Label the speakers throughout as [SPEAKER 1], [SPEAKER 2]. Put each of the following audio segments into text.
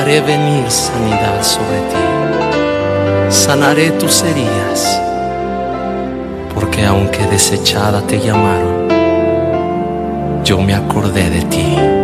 [SPEAKER 1] haré venir sanidad sobre ti. Sanaré tus heridas, porque aunque desechada te llamaron, yo me acordé de ti.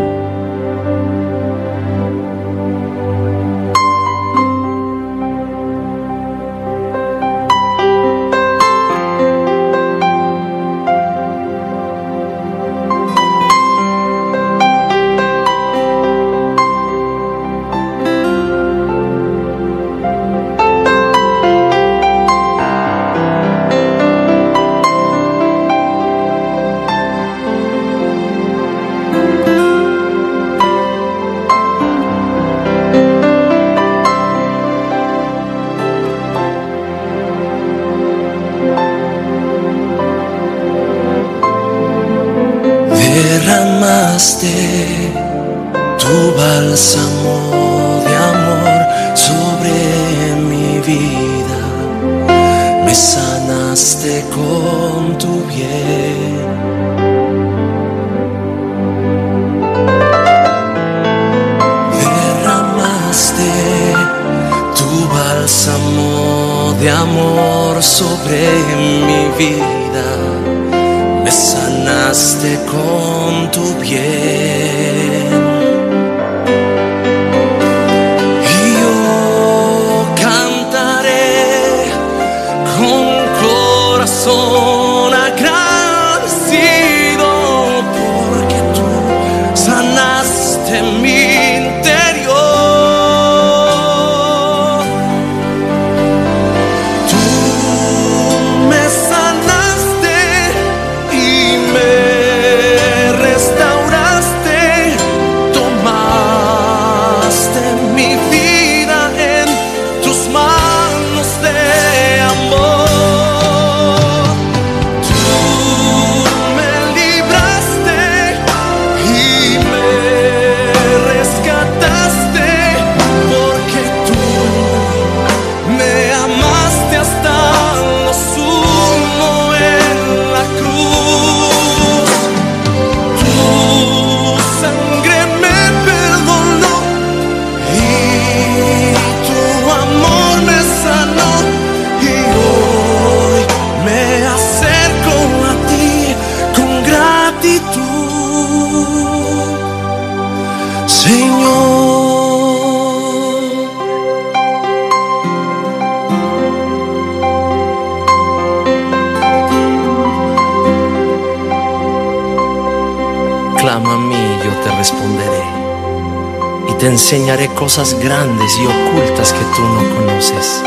[SPEAKER 1] Enseñaré cosas grandes y ocultas que tú no conoces.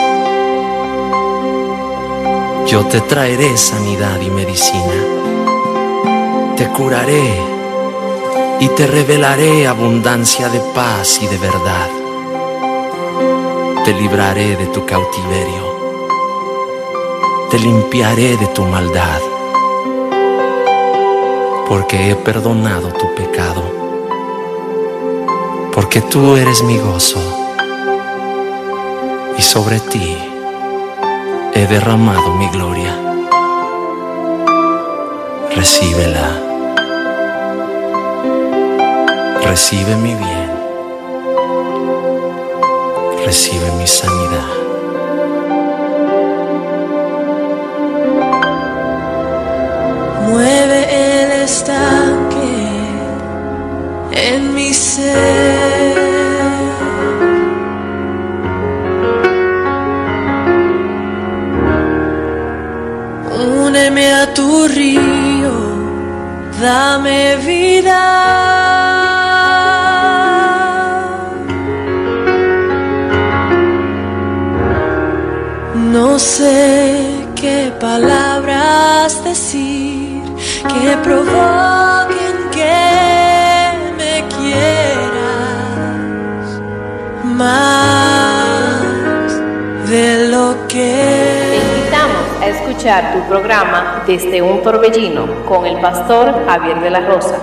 [SPEAKER 1] Yo te traeré sanidad y medicina. Te curaré y te revelaré abundancia de paz y de verdad. Te libraré de tu cautiverio. Te limpiaré de tu maldad. Porque he perdonado tu pecado porque tú eres mi gozo y sobre ti he derramado mi gloria. Recíbela, recibe mi bien, recibe mi sanidad.
[SPEAKER 2] Mueve el estanque en tu
[SPEAKER 3] programa Desde un Torbellino con el pastor Javier de la Rosa.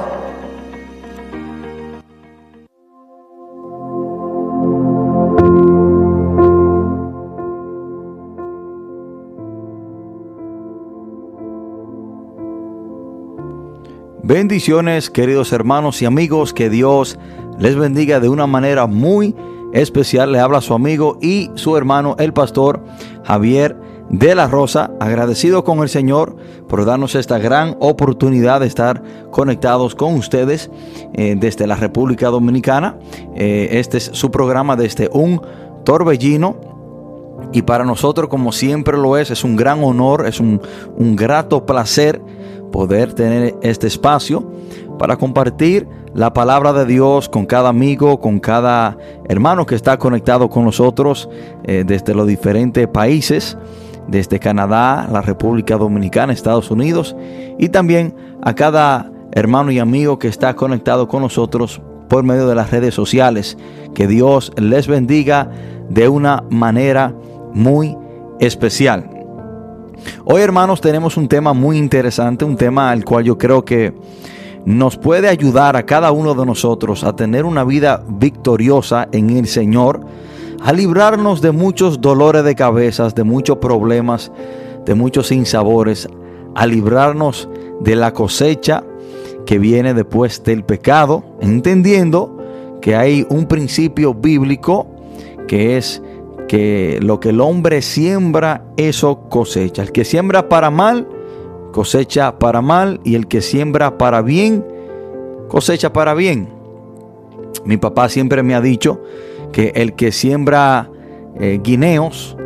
[SPEAKER 4] Bendiciones queridos hermanos y amigos, que Dios les bendiga de una manera muy especial. Le habla su amigo y su hermano, el pastor Javier de la Rosa, agradecido con el Señor por darnos esta gran oportunidad de estar conectados con ustedes eh, desde la República Dominicana. Eh, este es su programa desde un torbellino. Y para nosotros, como siempre lo es, es un gran honor, es un, un grato placer poder tener este espacio para compartir la palabra de Dios con cada amigo, con cada hermano que está conectado con nosotros eh, desde los diferentes países desde Canadá, la República Dominicana, Estados Unidos y también a cada hermano y amigo que está conectado con nosotros por medio de las redes sociales. Que Dios les bendiga de una manera muy especial. Hoy hermanos tenemos un tema muy interesante, un tema al cual yo creo que nos puede ayudar a cada uno de nosotros a tener una vida victoriosa en el Señor a librarnos de muchos dolores de cabezas, de muchos problemas, de muchos sinsabores, a librarnos de la cosecha que viene después del pecado, entendiendo que hay un principio bíblico que es que lo que el hombre siembra, eso cosecha. El que siembra para mal, cosecha para mal, y el que siembra para bien, cosecha para bien. Mi papá siempre me ha dicho que el que siembra eh, guineos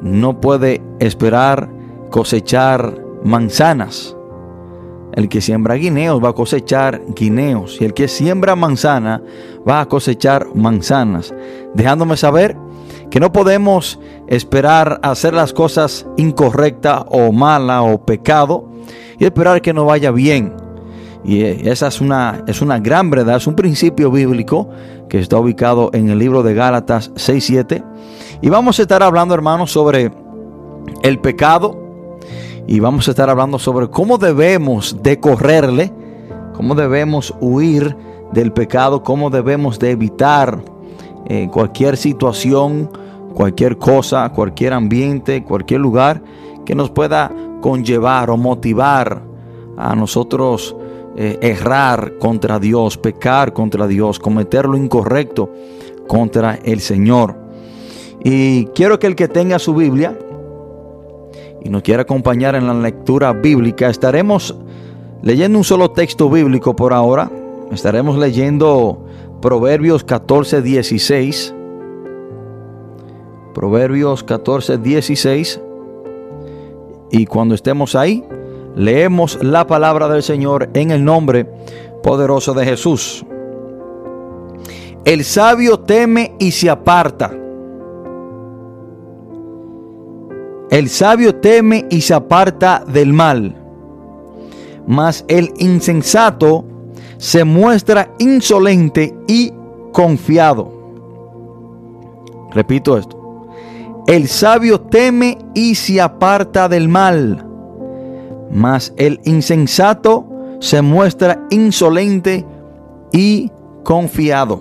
[SPEAKER 4] no puede esperar cosechar manzanas. El que siembra guineos va a cosechar guineos y el que siembra manzana va a cosechar manzanas, dejándome saber que no podemos esperar hacer las cosas incorrectas o mala o pecado y esperar que no vaya bien. Y esa es una, es una gran verdad, es un principio bíblico que está ubicado en el libro de Gálatas 6.7. Y vamos a estar hablando, hermanos, sobre el pecado. Y vamos a estar hablando sobre cómo debemos de correrle, cómo debemos huir del pecado, cómo debemos de evitar eh, cualquier situación, cualquier cosa, cualquier ambiente, cualquier lugar que nos pueda conllevar o motivar a nosotros eh, errar contra Dios, pecar contra Dios, cometer lo incorrecto contra el Señor. Y quiero que el que tenga su Biblia y nos quiera acompañar en la lectura bíblica, estaremos leyendo un solo texto bíblico por ahora. Estaremos leyendo Proverbios 14, 16. Proverbios 14, 16. Y cuando estemos ahí, Leemos la palabra del Señor en el nombre poderoso de Jesús. El sabio teme y se aparta. El sabio teme y se aparta del mal. Mas el insensato se muestra insolente y confiado. Repito esto. El sabio teme y se aparta del mal mas el insensato se muestra insolente y confiado.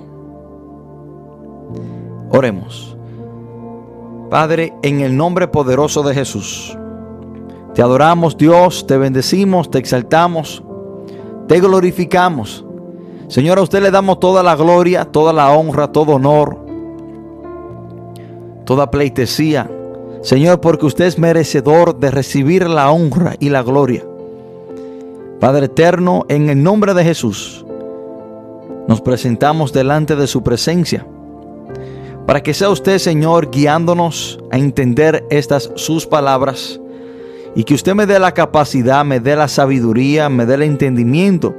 [SPEAKER 4] Oremos. Padre, en el nombre poderoso de Jesús, te adoramos Dios, te bendecimos, te exaltamos, te glorificamos. Señor, a usted le damos toda la gloria, toda la honra, todo honor, toda pleitesía, Señor, porque usted es merecedor de recibir la honra y la gloria. Padre eterno, en el nombre de Jesús, nos presentamos delante de su presencia, para que sea usted, Señor, guiándonos a entender estas sus palabras y que usted me dé la capacidad, me dé la sabiduría, me dé el entendimiento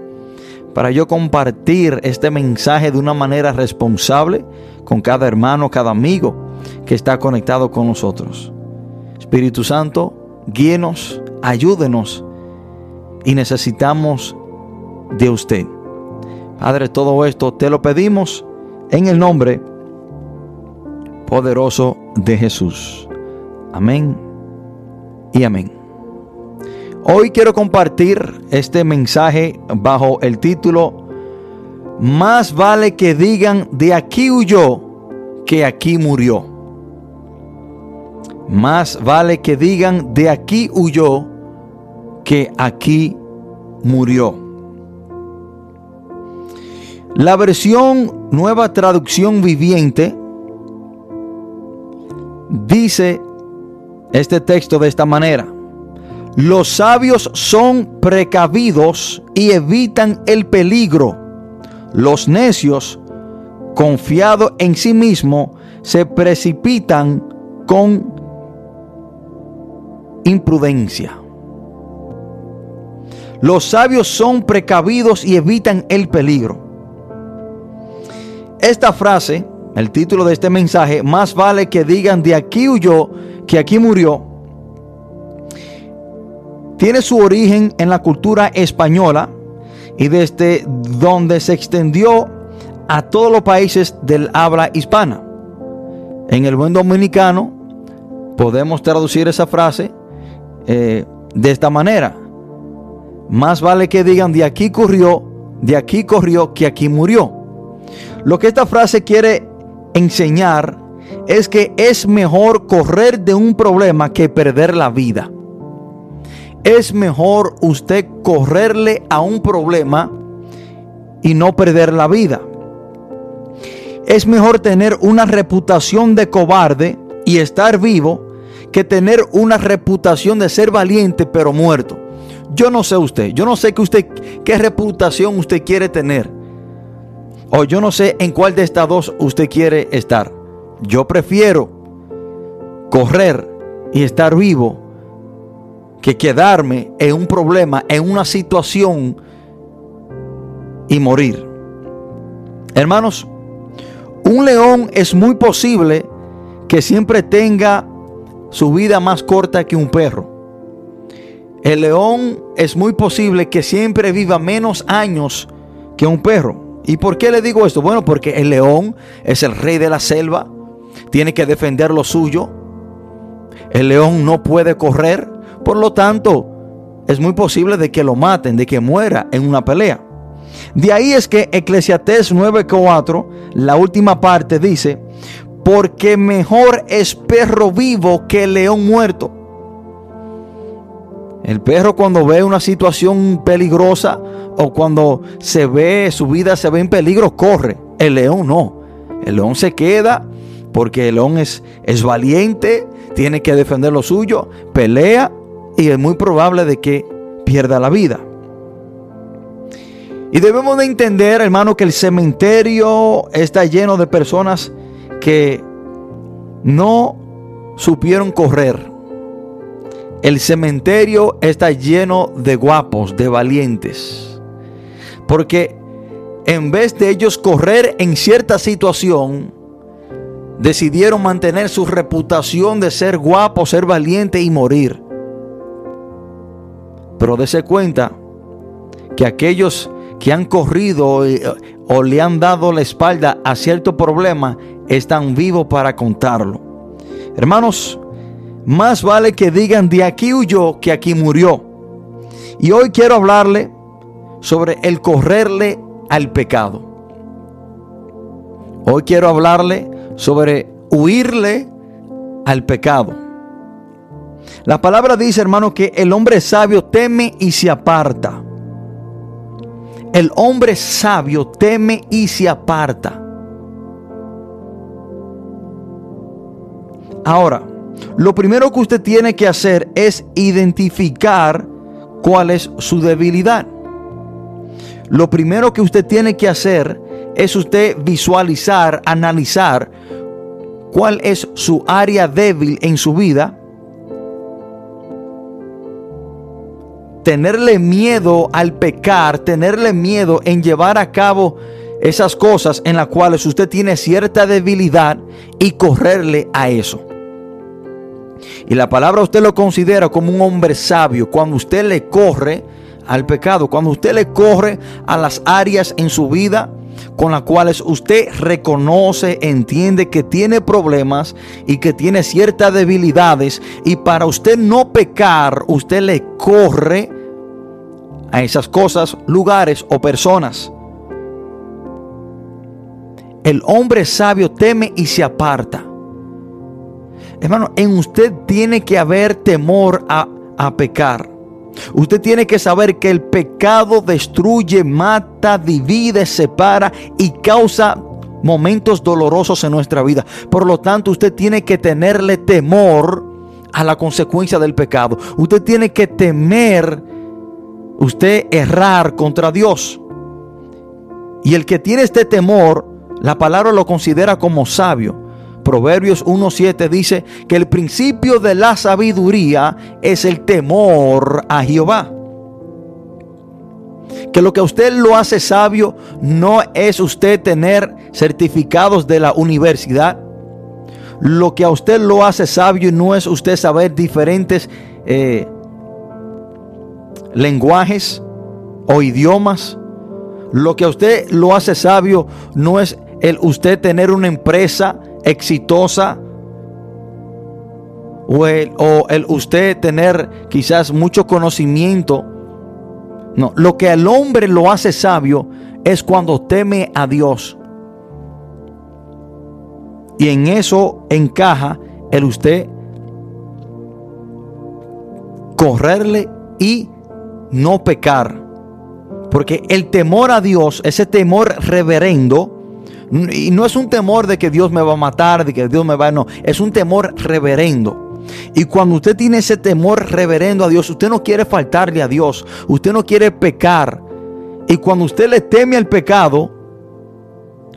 [SPEAKER 4] para yo compartir este mensaje de una manera responsable con cada hermano, cada amigo que está conectado con nosotros. Espíritu Santo, guíenos, ayúdenos y necesitamos de usted. Padre, todo esto te lo pedimos en el nombre poderoso de Jesús. Amén y amén. Hoy quiero compartir este mensaje bajo el título Más vale que digan de aquí huyó que aquí murió. Más vale que digan de aquí huyó que aquí murió. La versión Nueva Traducción Viviente dice este texto de esta manera. Los sabios son precavidos y evitan el peligro. Los necios, confiados en sí mismos, se precipitan con imprudencia. Los sabios son precavidos y evitan el peligro. Esta frase, el título de este mensaje, más vale que digan de aquí huyó que aquí murió, tiene su origen en la cultura española y desde donde se extendió a todos los países del habla hispana. En el buen dominicano podemos traducir esa frase eh, de esta manera. Más vale que digan de aquí corrió, de aquí corrió, que aquí murió. Lo que esta frase quiere enseñar es que es mejor correr de un problema que perder la vida. Es mejor usted correrle a un problema y no perder la vida. Es mejor tener una reputación de cobarde y estar vivo que tener una reputación de ser valiente pero muerto. Yo no sé usted, yo no sé usted qué reputación usted quiere tener. O yo no sé en cuál de estas dos usted quiere estar. Yo prefiero correr y estar vivo que quedarme en un problema, en una situación y morir. Hermanos, un león es muy posible que siempre tenga su vida más corta que un perro. El león es muy posible que siempre viva menos años que un perro. ¿Y por qué le digo esto? Bueno, porque el león es el rey de la selva, tiene que defender lo suyo. El león no puede correr, por lo tanto, es muy posible de que lo maten, de que muera en una pelea. De ahí es que Eclesiastés 9:4, la última parte dice, porque mejor es perro vivo que león muerto. El perro cuando ve una situación peligrosa o cuando se ve su vida se ve en peligro, corre. El león no. El león se queda porque el león es, es valiente, tiene que defender lo suyo, pelea y es muy probable de que pierda la vida. Y debemos de entender, hermano, que el cementerio está lleno de personas que no supieron correr. El cementerio está lleno de guapos, de valientes. Porque en vez de ellos correr en cierta situación, decidieron mantener su reputación de ser guapo, ser valiente y morir. Pero dése cuenta que aquellos que han corrido o le han dado la espalda a cierto problema están vivos para contarlo. Hermanos, más vale que digan de aquí huyó que aquí murió. Y hoy quiero hablarle sobre el correrle al pecado. Hoy quiero hablarle sobre huirle al pecado. La palabra dice, hermano, que el hombre sabio teme y se aparta. El hombre sabio teme y se aparta. Ahora, lo primero que usted tiene que hacer es identificar cuál es su debilidad. Lo primero que usted tiene que hacer es usted visualizar, analizar cuál es su área débil en su vida. Tenerle miedo al pecar, tenerle miedo en llevar a cabo esas cosas en las cuales usted tiene cierta debilidad y correrle a eso. Y la palabra usted lo considera como un hombre sabio cuando usted le corre al pecado, cuando usted le corre a las áreas en su vida con las cuales usted reconoce, entiende que tiene problemas y que tiene ciertas debilidades y para usted no pecar, usted le corre a esas cosas, lugares o personas. El hombre sabio teme y se aparta. Hermano, en usted tiene que haber temor a, a pecar. Usted tiene que saber que el pecado destruye, mata, divide, separa y causa momentos dolorosos en nuestra vida. Por lo tanto, usted tiene que tenerle temor a la consecuencia del pecado. Usted tiene que temer usted errar contra Dios. Y el que tiene este temor, la palabra lo considera como sabio. Proverbios 1.7 dice que el principio de la sabiduría es el temor a Jehová. Que lo que a usted lo hace sabio no es usted tener certificados de la universidad. Lo que a usted lo hace sabio no es usted saber diferentes eh, lenguajes o idiomas. Lo que a usted lo hace sabio no es el usted tener una empresa exitosa o el, o el usted tener quizás mucho conocimiento. No, lo que al hombre lo hace sabio es cuando teme a Dios. Y en eso encaja el usted correrle y no pecar. Porque el temor a Dios, ese temor reverendo, y no es un temor de que Dios me va a matar, de que Dios me va a... No, es un temor reverendo. Y cuando usted tiene ese temor reverendo a Dios, usted no quiere faltarle a Dios, usted no quiere pecar. Y cuando usted le teme al pecado,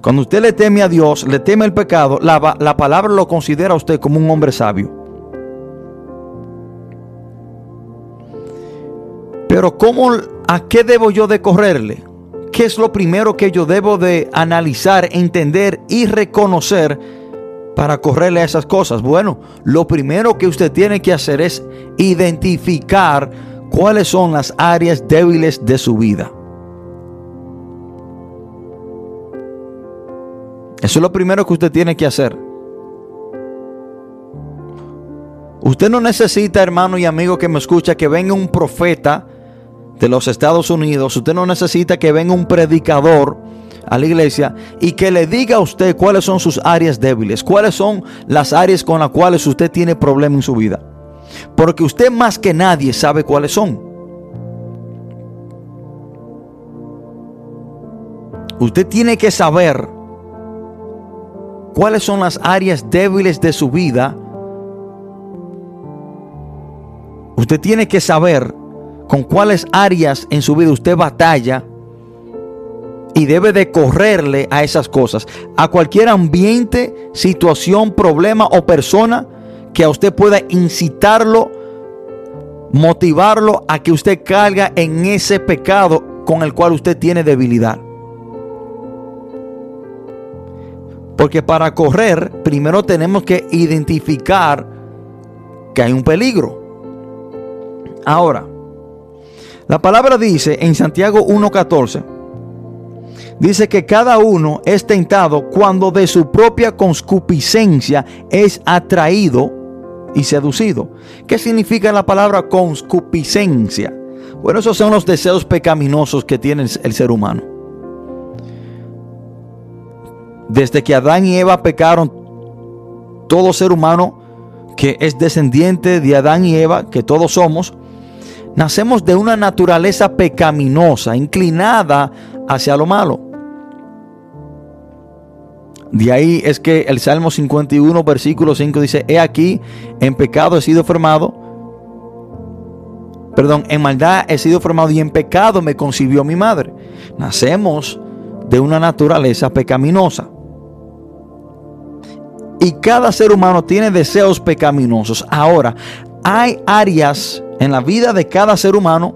[SPEAKER 4] cuando usted le teme a Dios, le teme al pecado, la, la palabra lo considera a usted como un hombre sabio. Pero ¿cómo, a qué debo yo de correrle? ¿Qué es lo primero que yo debo de analizar, entender y reconocer para correrle a esas cosas? Bueno, lo primero que usted tiene que hacer es identificar cuáles son las áreas débiles de su vida. Eso es lo primero que usted tiene que hacer. Usted no necesita, hermano y amigo que me escucha, que venga un profeta de los Estados Unidos, usted no necesita que venga un predicador a la iglesia y que le diga a usted cuáles son sus áreas débiles, cuáles son las áreas con las cuales usted tiene problema en su vida. Porque usted más que nadie sabe cuáles son. Usted tiene que saber cuáles son las áreas débiles de su vida. Usted tiene que saber con cuáles áreas en su vida usted batalla y debe de correrle a esas cosas, a cualquier ambiente, situación, problema o persona que a usted pueda incitarlo, motivarlo a que usted caiga en ese pecado con el cual usted tiene debilidad. Porque para correr, primero tenemos que identificar que hay un peligro. Ahora, la palabra dice en Santiago 1.14, dice que cada uno es tentado cuando de su propia conscupiscencia es atraído y seducido. ¿Qué significa la palabra conscupiscencia? Bueno, esos son los deseos pecaminosos que tiene el ser humano. Desde que Adán y Eva pecaron, todo ser humano que es descendiente de Adán y Eva, que todos somos, Nacemos de una naturaleza pecaminosa, inclinada hacia lo malo. De ahí es que el Salmo 51, versículo 5 dice, he aquí, en pecado he sido formado, perdón, en maldad he sido formado y en pecado me concibió mi madre. Nacemos de una naturaleza pecaminosa. Y cada ser humano tiene deseos pecaminosos. Ahora, hay áreas en la vida de cada ser humano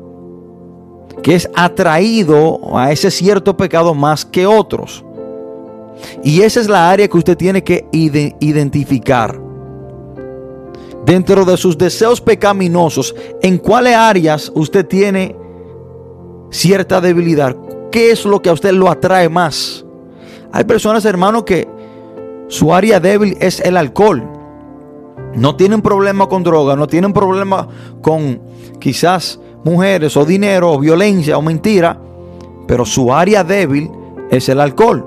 [SPEAKER 4] que es atraído a ese cierto pecado más que otros. Y esa es la área que usted tiene que identificar. Dentro de sus deseos pecaminosos, ¿en cuáles áreas usted tiene cierta debilidad? ¿Qué es lo que a usted lo atrae más? Hay personas, hermano, que su área débil es el alcohol. No tienen problema con droga, no tienen problema con quizás mujeres o dinero o violencia o mentira, pero su área débil es el alcohol.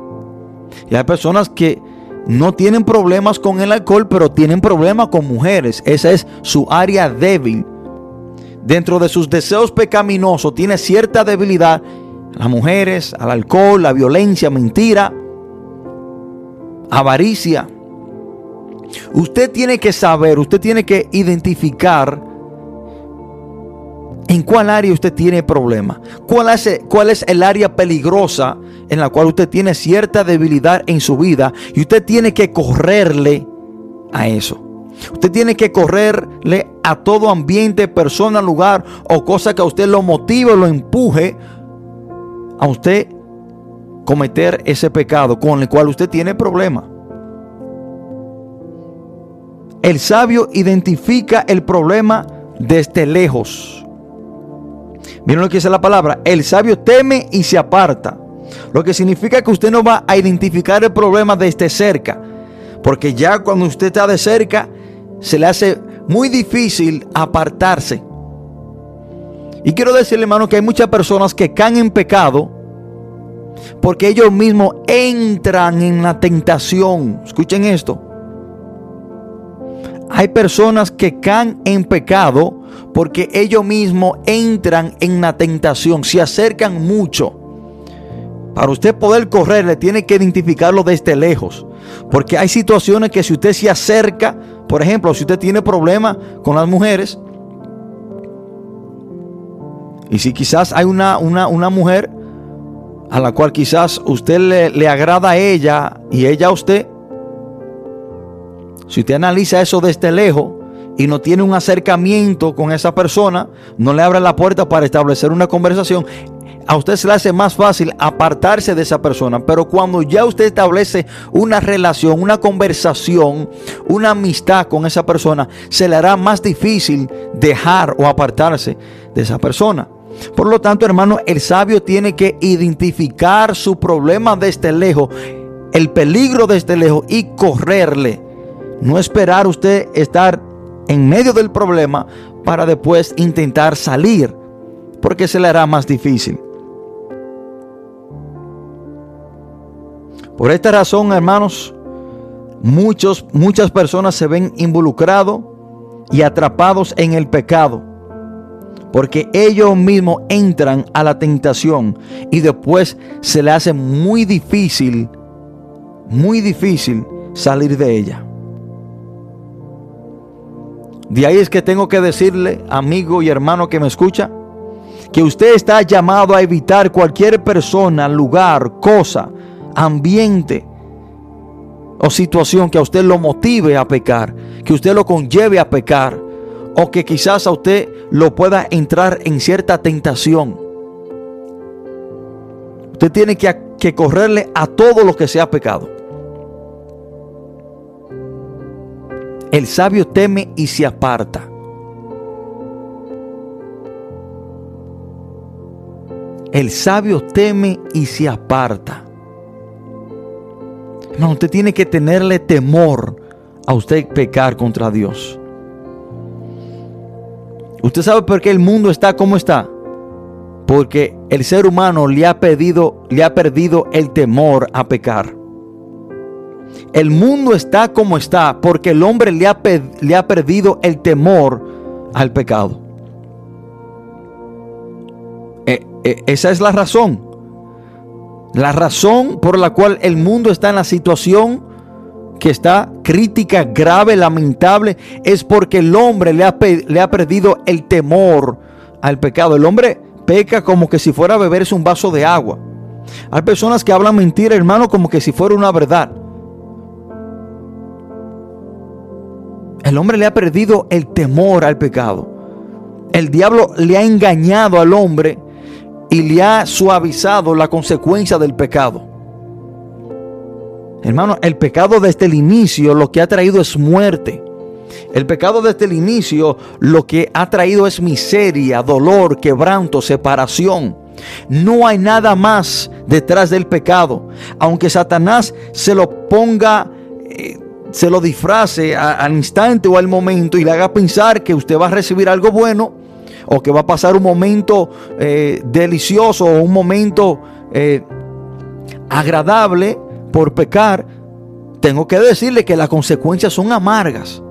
[SPEAKER 4] Y hay personas que no tienen problemas con el alcohol, pero tienen problemas con mujeres. Esa es su área débil. Dentro de sus deseos pecaminosos tiene cierta debilidad las mujeres, al alcohol, la violencia, mentira. avaricia. Usted tiene que saber, usted tiene que identificar en cuál área usted tiene problema. ¿Cuál es, cuál es el área peligrosa en la cual usted tiene cierta debilidad en su vida y usted tiene que correrle a eso. Usted tiene que correrle a todo ambiente, persona, lugar o cosa que a usted lo motive lo empuje a usted cometer ese pecado con el cual usted tiene problema. El sabio identifica el problema desde lejos. Miren lo que dice la palabra. El sabio teme y se aparta. Lo que significa que usted no va a identificar el problema desde cerca. Porque ya cuando usted está de cerca, se le hace muy difícil apartarse. Y quiero decirle, hermano, que hay muchas personas que caen en pecado porque ellos mismos entran en la tentación. Escuchen esto. Hay personas que caen en pecado porque ellos mismos entran en la tentación, se acercan mucho. Para usted poder correr, le tiene que identificarlo desde lejos. Porque hay situaciones que si usted se acerca, por ejemplo, si usted tiene problemas con las mujeres, y si quizás hay una, una, mujer a la cual quizás usted le, le agrada a ella y ella a usted, si usted analiza eso desde lejos y no tiene un acercamiento con esa persona, no le abre la puerta para establecer una conversación, a usted se le hace más fácil apartarse de esa persona. Pero cuando ya usted establece una relación, una conversación, una amistad con esa persona, se le hará más difícil dejar o apartarse de esa persona. Por lo tanto, hermano, el sabio tiene que identificar su problema desde lejos, el peligro desde lejos y correrle. No esperar usted estar en medio del problema para después intentar salir, porque se le hará más difícil. Por esta razón, hermanos, muchos, muchas personas se ven involucrados y atrapados en el pecado. Porque ellos mismos entran a la tentación y después se le hace muy difícil, muy difícil salir de ella. De ahí es que tengo que decirle, amigo y hermano que me escucha, que usted está llamado a evitar cualquier persona, lugar, cosa ambiente o situación que a usted lo motive a pecar, que usted lo conlleve a pecar, o que quizás a usted lo pueda entrar en cierta tentación. Usted tiene que, correrle a todo lo que sea pecado. El sabio teme y se aparta. El sabio teme y se aparta. No, usted tiene que tenerle temor a usted pecar contra Dios. ¿Usted sabe por qué el mundo está como está? Porque el ser humano le ha, pedido, le ha perdido el temor a pecar. El mundo está como está porque el hombre le ha, le ha perdido el temor al pecado. E, e, esa es la razón. La razón por la cual el mundo está en la situación que está crítica, grave, lamentable, es porque el hombre le ha, le ha perdido el temor al pecado. El hombre peca como que si fuera a beberse un vaso de agua. Hay personas que hablan mentira, hermano, como que si fuera una verdad. El hombre le ha perdido el temor al pecado. El diablo le ha engañado al hombre y le ha suavizado la consecuencia del pecado. Hermano, el pecado desde el inicio lo que ha traído es muerte. El pecado desde el inicio lo que ha traído es miseria, dolor, quebranto, separación. No hay nada más detrás del pecado. Aunque Satanás se lo ponga, eh, se lo disfrace al instante o al momento y le haga pensar que usted va a recibir algo bueno, o que va a pasar un momento eh, delicioso o un momento eh, agradable por pecar, tengo que decirle que las consecuencias son amargas.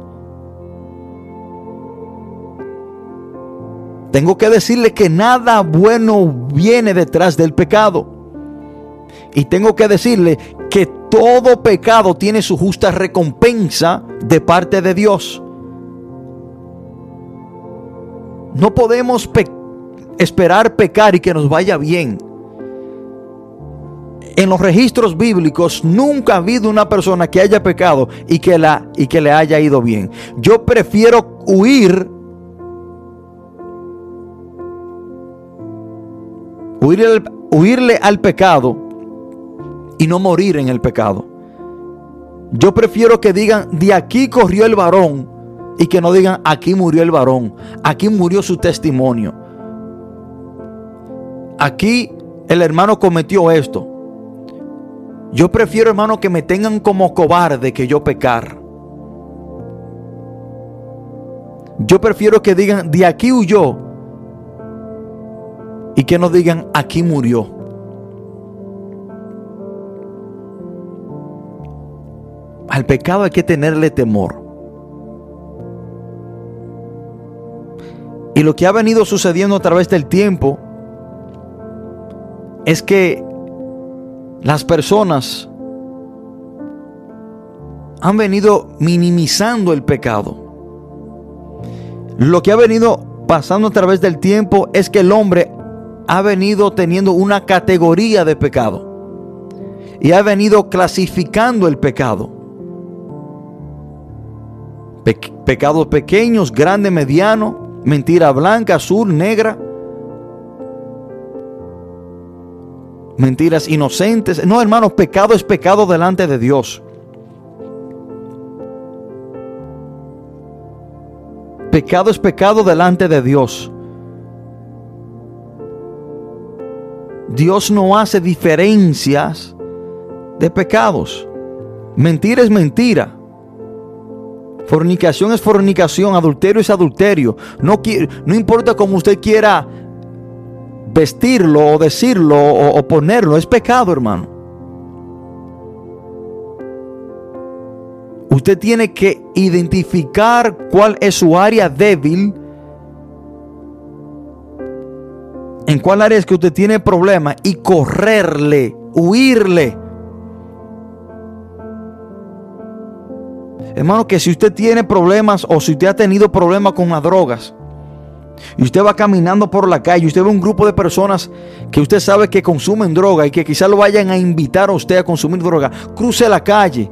[SPEAKER 4] Tengo que decirle que nada bueno viene detrás del pecado. Y tengo que decirle que todo pecado tiene su justa recompensa de parte de Dios. No podemos esperar pecar y que nos vaya bien. En los registros bíblicos nunca ha habido una persona que haya pecado y que, la, y que le haya ido bien. Yo prefiero huir, huirle, huirle al pecado y no morir en el pecado. Yo prefiero que digan, de aquí corrió el varón y que no digan, aquí murió el varón, aquí murió su testimonio. Aquí el hermano cometió esto. Yo prefiero, hermano, que me tengan como cobarde que yo pecar. Yo prefiero que digan, de aquí huyó. Y que no digan, aquí murió. Al pecado hay que tenerle temor. Y lo que ha venido sucediendo a través del tiempo es que las personas han venido minimizando el pecado. Lo que ha venido pasando a través del tiempo es que el hombre ha venido teniendo una categoría de pecado y ha venido clasificando el pecado. Pecados pequeños, grande, mediano, mentira blanca, azul, negra, mentiras inocentes. No, hermanos, pecado es pecado delante de Dios. Pecado es pecado delante de Dios. Dios no hace diferencias de pecados. Mentira es mentira. Fornicación es fornicación, adulterio es adulterio. No, no importa cómo usted quiera vestirlo o decirlo o, o ponerlo, es pecado, hermano. Usted tiene que identificar cuál es su área débil. En cuál área es que usted tiene problema y correrle, huirle. Hermano, que si usted tiene problemas o si usted ha tenido problemas con las drogas y usted va caminando por la calle, usted ve un grupo de personas que usted sabe que consumen droga y que quizás lo vayan a invitar a usted a consumir droga, cruce la calle,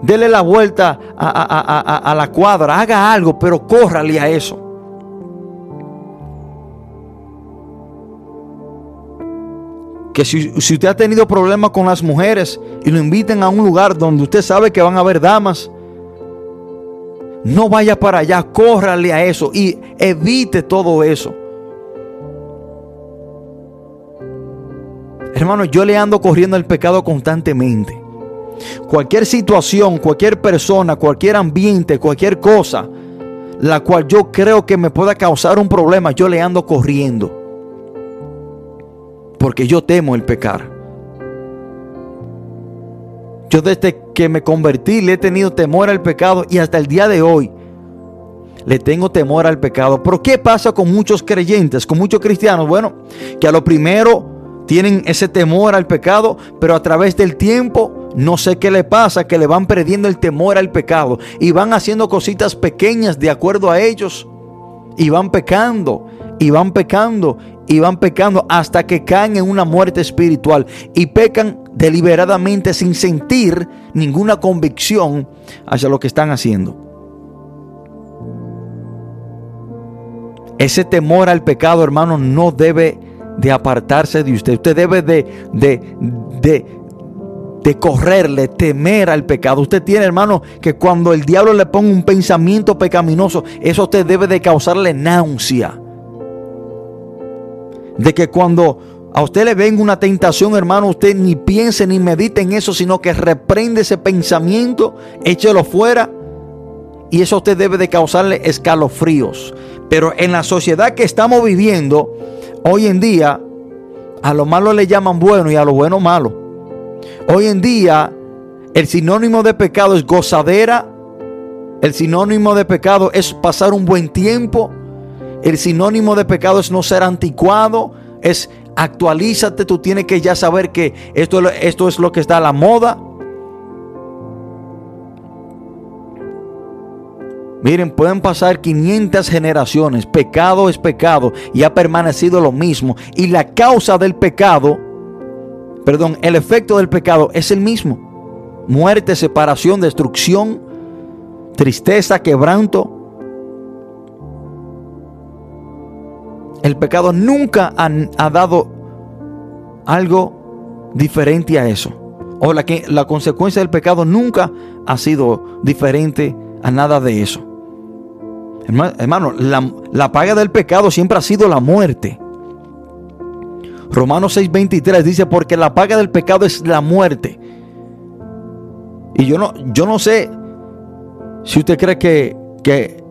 [SPEAKER 4] dele la vuelta a, la cuadra, haga algo, pero córrale a eso. Que si, si usted ha tenido problemas con las mujeres y lo inviten a un lugar donde usted sabe que van a haber damas, no vaya para allá, córrale a eso y evite todo eso. Hermano, yo le ando corriendo el pecado constantemente. Cualquier situación, cualquier persona, cualquier ambiente, cualquier cosa, la cual yo creo que me pueda causar un problema, yo le ando corriendo. Porque yo temo el pecar. Yo desde que me convertí le he tenido temor al pecado y hasta el día de hoy le tengo temor al pecado. Pero ¿qué pasa con muchos creyentes, con muchos cristianos? Bueno, que a lo primero tienen ese temor al pecado, pero a través del tiempo no sé qué le pasa, que le van perdiendo el temor al pecado y van haciendo cositas pequeñas de acuerdo a ellos y van pecando y van pecando y van pecando hasta que caen en una muerte espiritual y pecan deliberadamente sin sentir ninguna convicción hacia lo que están haciendo. Ese temor al pecado, hermano, no debe de apartarse de usted. Usted debe de, de, de, correrle, temer al pecado. Usted tiene, hermano, que cuando el diablo le ponga un pensamiento pecaminoso, eso usted debe de causarle náusea. De que cuando a usted le venga una tentación, hermano, usted ni piense ni medite en eso, sino que reprende ese pensamiento, échelo fuera. Y eso usted debe de causarle escalofríos. Pero en la sociedad que estamos viviendo, hoy en día, a lo malo le llaman bueno y a lo bueno malo. Hoy en día, el sinónimo de pecado es gozadera. El sinónimo de pecado es pasar un buen tiempo. El sinónimo de pecado es no ser anticuado, es actualízate, tú tienes que ya saber que esto, esto es lo que está a la moda. Miren, pueden pasar 500 generaciones, pecado es pecado y ha permanecido lo mismo. Y la causa del pecado, perdón, el efecto del pecado es el mismo. Muerte, separación, destrucción, tristeza, quebranto. El pecado nunca ha, dado algo diferente a eso. O la, que, la consecuencia del pecado nunca ha sido diferente a nada de eso. Hermano, la, paga del pecado siempre ha sido la muerte. Romanos 6:23 dice, porque la paga del pecado es la muerte. Y yo no, yo no sé si usted cree que, que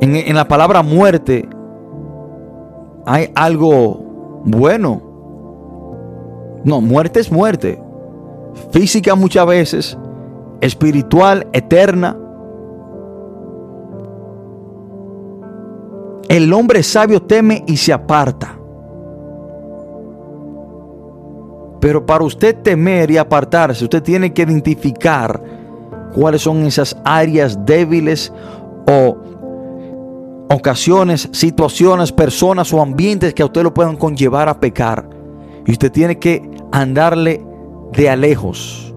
[SPEAKER 4] en la palabra muerte hay algo bueno. No, muerte es muerte. Física muchas veces, espiritual, eterna. El hombre sabio teme y se aparta. Pero para usted temer y apartarse, usted tiene que identificar cuáles son esas áreas débiles o ocasiones, situaciones, personas o ambientes que a usted lo puedan conllevar a pecar. Y usted tiene que andarle de alejos.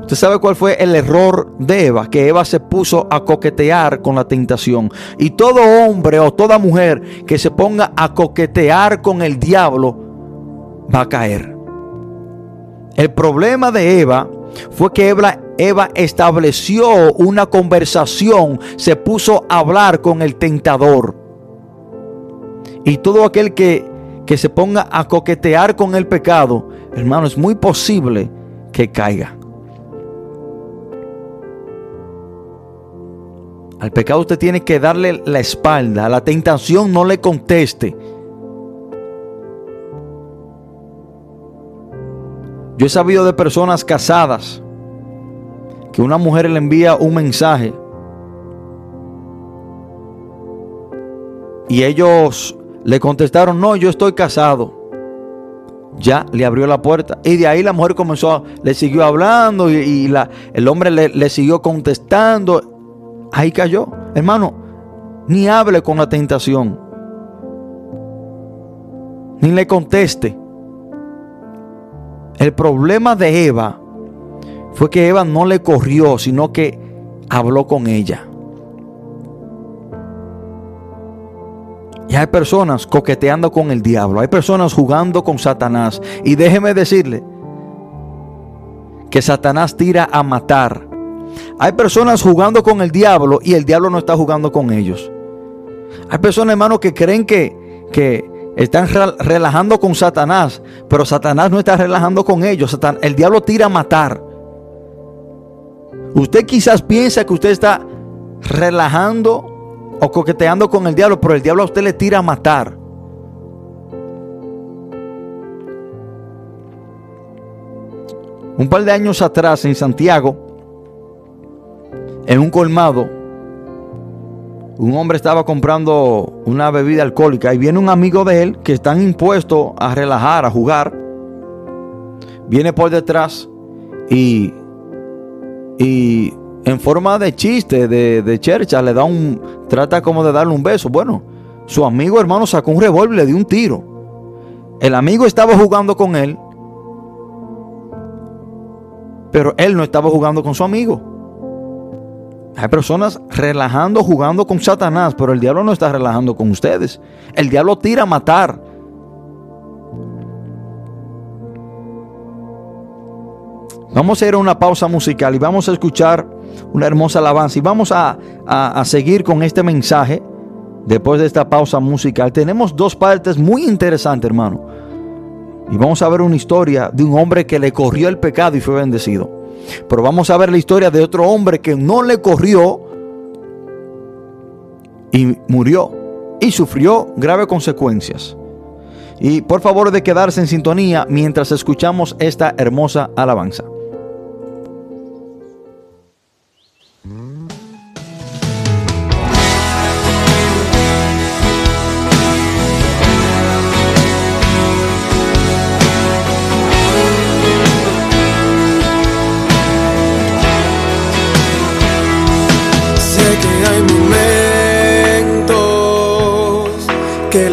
[SPEAKER 4] ¿Usted sabe cuál fue el error de Eva? Que Eva se puso a coquetear con la tentación. Y todo hombre o toda mujer que se ponga a coquetear con el diablo va a caer. El problema de Eva fue que Eva, Eva estableció una conversación, se puso a hablar con el tentador. Y todo aquel que, que se ponga a coquetear con el pecado, hermano, es muy posible que caiga. Al pecado usted tiene que darle la espalda. A la tentación no le conteste. Yo he sabido de personas casadas que una mujer le envía un mensaje y ellos le contestaron, no, yo estoy casado. Ya le abrió la puerta. Y de ahí la mujer comenzó, le siguió hablando y, la, el hombre le, le siguió contestando ahí cayó. Hermano, ni hable con la tentación. Ni le conteste. El problema de Eva fue que Eva no le corrió, sino que habló con ella. Y hay personas coqueteando con el diablo, hay personas jugando con Satanás. Y déjeme decirle que Satanás tira a matar, hay personas jugando con el diablo y el diablo no está jugando con ellos. Hay personas, hermanos, que creen que, que están relajando con Satanás, pero Satanás no está relajando con ellos. el diablo tira a matar. Usted quizás piensa que usted está relajando o coqueteando con el diablo, pero el diablo a usted le tira a matar. Un par de años atrás en Santiago, en un colmado, un hombre estaba comprando una bebida alcohólica y viene un amigo de él que están impuestos a relajar, a jugar. Viene por detrás y, y en forma de chiste, de, de chercha, le da un, trata como de darle un beso. Bueno, su amigo hermano sacó un revólver y le dio un tiro. El amigo estaba jugando con él, pero él no estaba jugando con su amigo. Hay personas relajando, jugando con Satanás, pero el diablo no está relajando con ustedes. El diablo tira a matar. Vamos a ir a una pausa musical y vamos a escuchar una hermosa alabanza y vamos a, a seguir con este mensaje después de esta pausa musical. Tenemos dos partes muy interesantes, hermano. Y vamos a ver una historia de un hombre que le corrió el pecado y fue bendecido. Pero vamos a ver la historia de otro hombre que no le corrió y murió y sufrió graves consecuencias. Y por favor de quedarse en sintonía mientras escuchamos esta hermosa alabanza.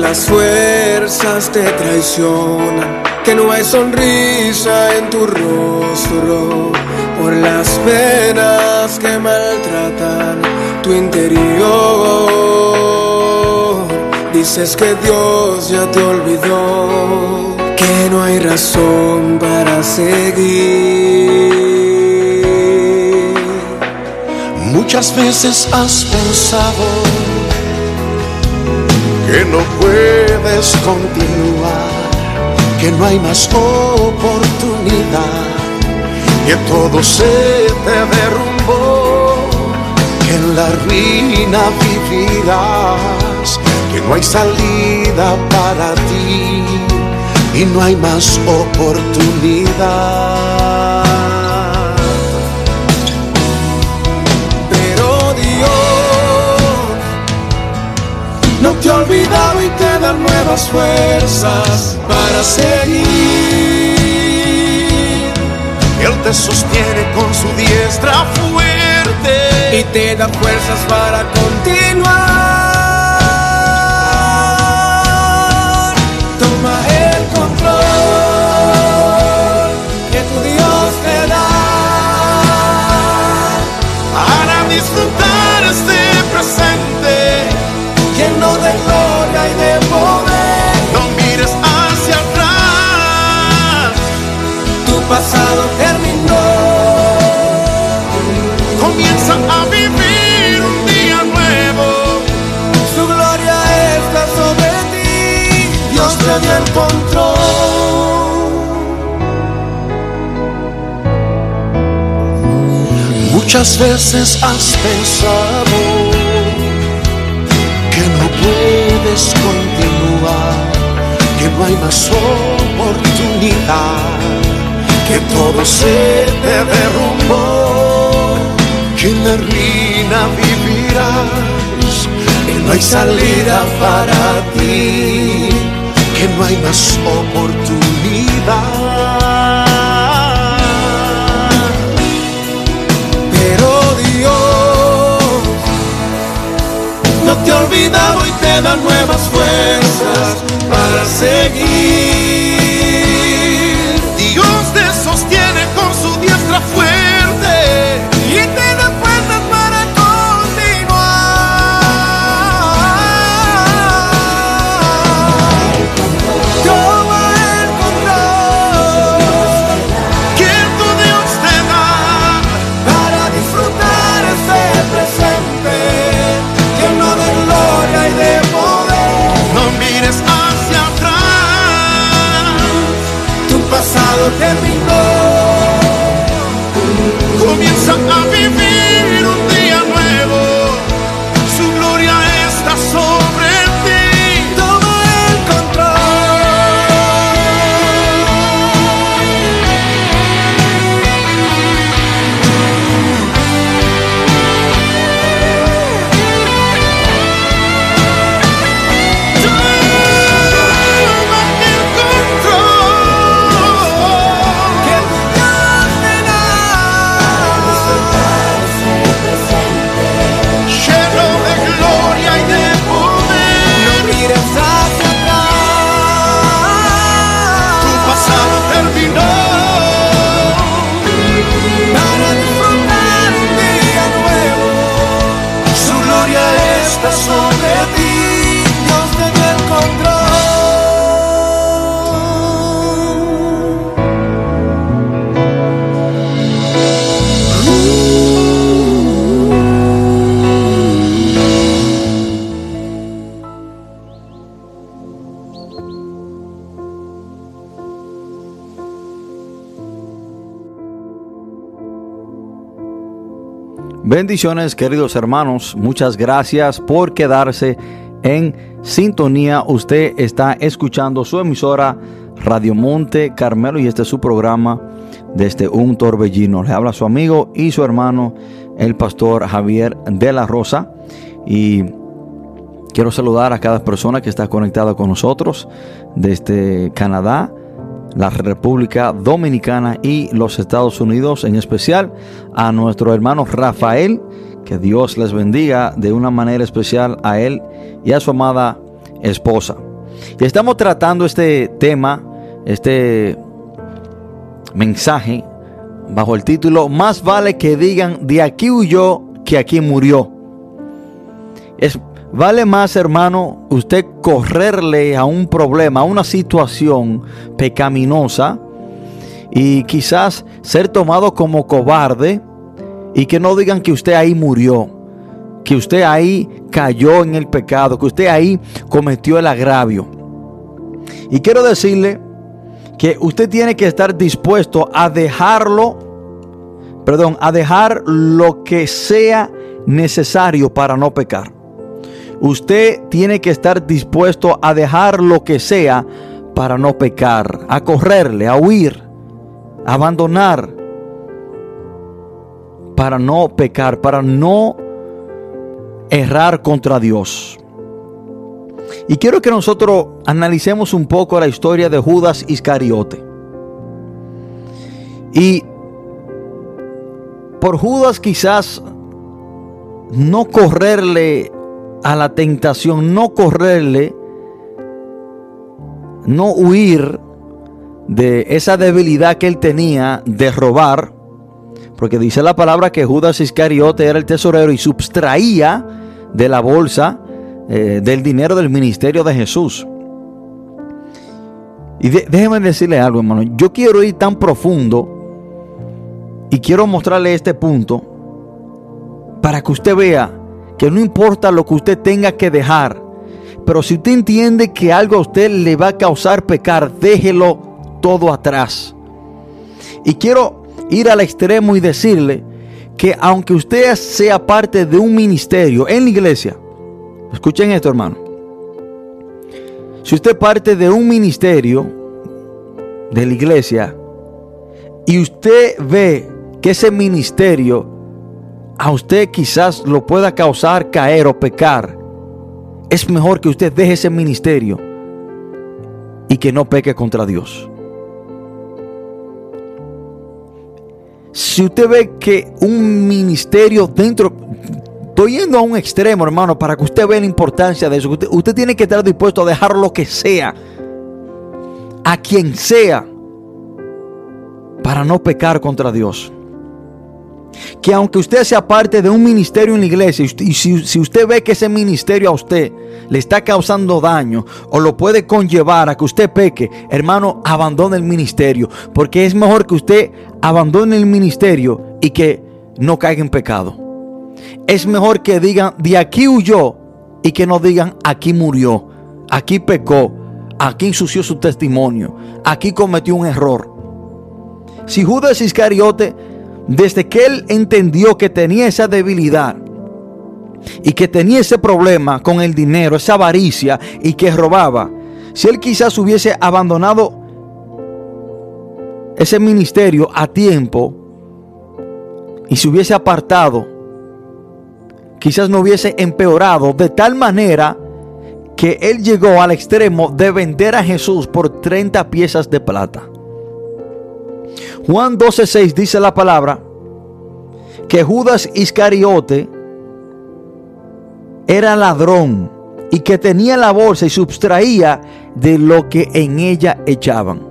[SPEAKER 5] Las fuerzas te traicionan, que no hay sonrisa en tu rostro por las penas que maltratan tu interior. Dices que Dios ya te olvidó, que no hay razón para seguir.
[SPEAKER 6] Muchas veces has pensado que no puedes continuar, que no hay más oportunidad, que todo se te derrumbó, que en la ruina vivirás, que no hay salida para ti y no hay más oportunidad.
[SPEAKER 5] Te ha olvidado y te da nuevas fuerzas para seguir.
[SPEAKER 6] Él te sostiene con su diestra fuerte
[SPEAKER 5] y te da fuerzas para continuar. Toma el control que tu Dios te da.
[SPEAKER 6] para disfrutar Muchas veces has pensado que no puedes continuar, que no hay más oportunidad, que todo se te derrumbó, que en la ruina vivirás, que no hay salida para ti, que no hay más oportunidad.
[SPEAKER 5] No te ha olvidado y te da nuevas fuerzas para seguir.
[SPEAKER 6] Dios te sostiene con su diestra fuerte
[SPEAKER 4] Bendiciones queridos hermanos, muchas gracias por quedarse en sintonía. Usted está escuchando su emisora Radio Monte Carmelo y este es su programa desde un torbellino. Le habla su amigo y su hermano, el pastor Javier de la Rosa. Y quiero saludar a cada persona que está conectada con nosotros desde Canadá, la República Dominicana y los Estados Unidos, en especial a nuestro hermano Rafael, que Dios les bendiga de una manera especial a él y a su amada esposa. Y estamos tratando este tema, este mensaje, bajo el título Más vale que digan de aquí huyó que aquí murió. Es, vale más, hermano, usted correrle a un problema, a una situación pecaminosa y quizás ser tomado como cobarde y que no digan que usted ahí murió, que usted ahí cayó en el pecado, que usted ahí cometió el agravio. Y quiero decirle que usted tiene que estar dispuesto a dejarlo, perdón, a dejar lo que sea necesario para no pecar. Usted tiene que estar dispuesto a dejar lo que sea para no pecar, a correrle, a huir, a abandonar, para no pecar, para no errar contra Dios. Y quiero que nosotros analicemos un poco la historia de Judas Iscariote. Y por Judas quizás no correrle a la tentación, no correrle, no huir de esa debilidad que él tenía de robar, porque dice la palabra que Judas Iscariote era el tesorero y subtraía de la bolsa eh, del dinero del ministerio de Jesús. Y déjeme decirle algo, hermano. Yo quiero ir tan profundo y quiero mostrarle este punto para que usted vea que no importa lo que usted tenga que dejar, pero si usted entiende que algo a usted le va a causar pecar, déjelo todo atrás. Y quiero ir al extremo y decirle que aunque usted sea parte de un ministerio en la iglesia, escuchen esto hermano, si usted parte de un ministerio de la iglesia y usted ve que ese ministerio a usted quizás lo pueda causar caer o pecar, es mejor que usted deje ese ministerio y que no peque contra Dios. Si usted ve que un ministerio dentro, estoy yendo a un extremo, hermano, para que usted vea la importancia de eso. Usted, usted tiene que estar dispuesto a dejar lo que sea, a quien sea, para no pecar contra Dios que aunque usted sea parte de un ministerio en la iglesia y si, usted ve que ese ministerio a usted le está causando daño o lo puede conllevar a que usted peque, hermano, abandone el ministerio. Porque es mejor que usted abandone el ministerio y que no caiga en pecado. Es mejor que digan, de aquí huyó y que no digan, aquí murió, aquí pecó, aquí ensució su testimonio, aquí cometió un error. Si Judas Iscariote desde que él entendió que tenía esa debilidad y que tenía ese problema con el dinero, esa avaricia y que robaba, si él quizás hubiese abandonado ese ministerio a tiempo y se hubiese apartado, quizás no hubiese empeorado de tal manera que él llegó al extremo de vender a Jesús por 30 piezas de plata. Juan 12:6 dice la palabra que Judas Iscariote era ladrón y que tenía la bolsa y sustraía de lo que en ella echaban.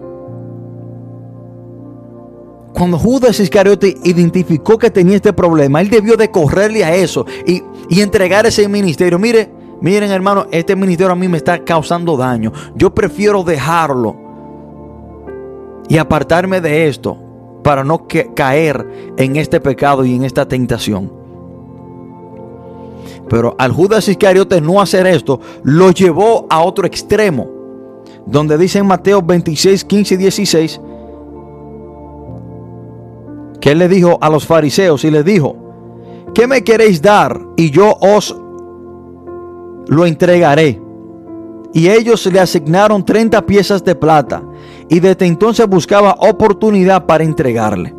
[SPEAKER 4] Cuando Judas Iscariote identificó que tenía este problema, él debió de correrle a eso y, y entregar ese ministerio. Mire, miren hermano, este ministerio a mí me está causando daño. Yo prefiero dejarlo y apartarme de esto para no caer en este pecado y en esta tentación. Pero al Judas Iscariote no hacer esto, lo llevó a otro extremo. Donde dice en Mateo 26, 15 y 16, que él le dijo a los fariseos y les dijo, ¿qué me queréis dar? Y yo os lo entregaré. Y ellos le asignaron 30 piezas de plata y desde entonces buscaba oportunidad para entregarle.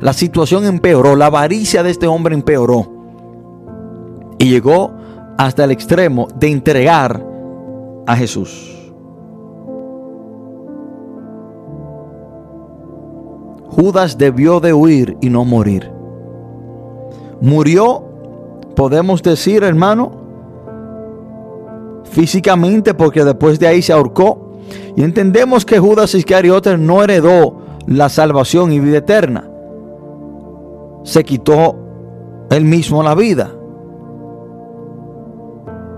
[SPEAKER 4] La situación empeoró, la avaricia de este hombre empeoró y llegó hasta el extremo de entregar a Jesús. Judas debió de huir y no morir. Murió, podemos decir, hermano, físicamente porque después de ahí se ahorcó. Y entendemos que Judas Iscariote no heredó la salvación y vida eterna. Se quitó él mismo la vida.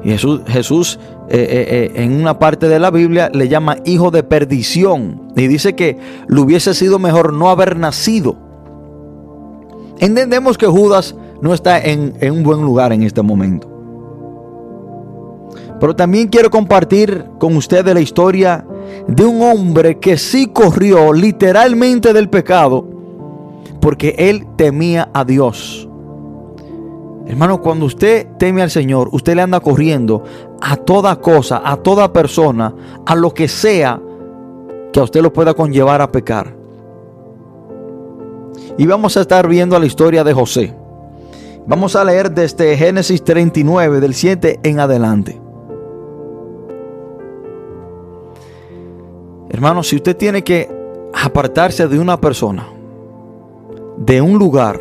[SPEAKER 4] Jesús, Jesús eh, eh, eh, en una parte de la Biblia le llama hijo de perdición. Y dice que le hubiese sido mejor no haber nacido. Entendemos que Judas no está en, en un buen lugar en este momento. Pero también quiero compartir con ustedes la historia de un hombre que sí corrió literalmente del pecado porque él temía a Dios. Hermano, cuando usted teme al Señor, usted le anda corriendo a toda cosa, a toda persona, a lo que sea que a usted lo pueda conllevar a pecar. Y vamos a estar viendo la historia de José. Vamos a leer desde Génesis 39, del 7 en adelante. Hermano, si usted tiene que apartarse de una persona, de un lugar,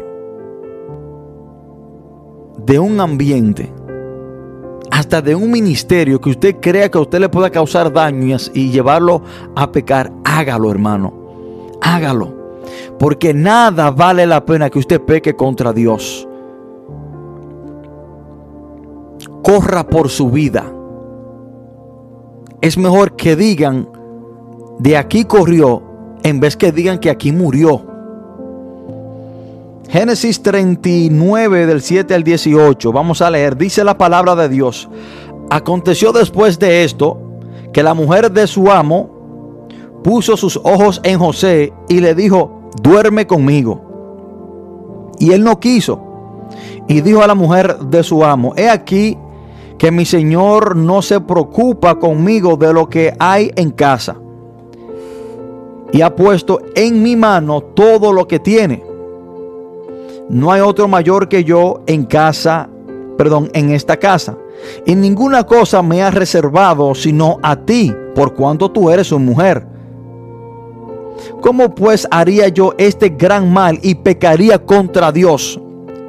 [SPEAKER 4] de un ambiente, hasta de un ministerio que usted crea que a usted le pueda causar daños y llevarlo a pecar, hágalo, hermano. Hágalo. Porque nada vale la pena que usted peque contra Dios. Corra por su vida. Es mejor que digan, de aquí corrió, en vez que digan que aquí murió. Génesis 39 del 7 al 18, vamos a leer, dice la palabra de Dios. Aconteció después de esto que la mujer de su amo puso sus ojos en José y le dijo, duerme conmigo. Y él no quiso. Y dijo a la mujer de su amo, he aquí que mi señor no se preocupa conmigo de lo que hay en casa. Y ha puesto en mi mano todo lo que tiene. No hay otro mayor que yo en casa, perdón, en esta casa. Y ninguna cosa me ha reservado sino a ti, por cuanto tú eres su mujer. ¿Cómo pues haría yo este gran mal y pecaría contra Dios?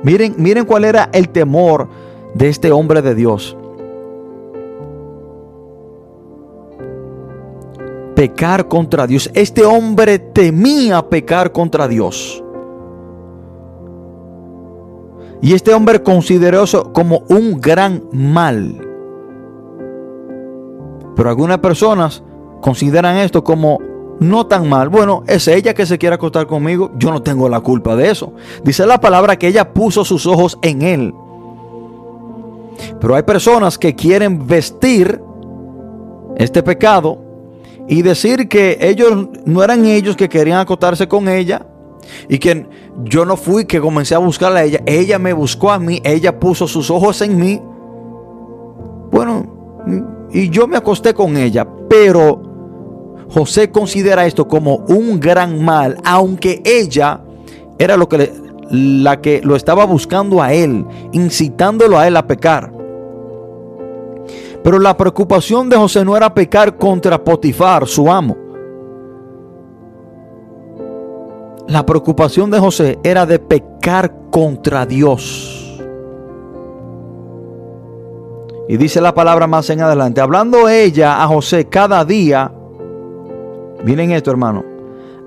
[SPEAKER 4] Miren, miren cuál era el temor de este hombre de Dios. Pecar contra Dios. Este hombre temía pecar contra Dios. Y este hombre consideró eso como un gran mal. Pero algunas personas consideran esto como no tan mal. Bueno, es ella que se quiere acostar conmigo. Yo no tengo la culpa de eso. Dice la palabra que ella puso sus ojos en él. Pero hay personas que quieren vestir este pecado y decir que ellos no eran ellos que querían acostarse con ella, y que yo no fui que comencé a buscarla a ella, ella me buscó a mí, ella puso sus ojos en mí. Bueno, y yo me acosté con ella, pero José considera esto como un gran mal, aunque ella era lo que la que lo estaba buscando a él, incitándolo a él a pecar. Pero la preocupación de José no era pecar contra Potifar, su amo. La preocupación de José era de pecar contra Dios. Y dice la palabra más en adelante, hablando ella a José cada día, miren esto hermano,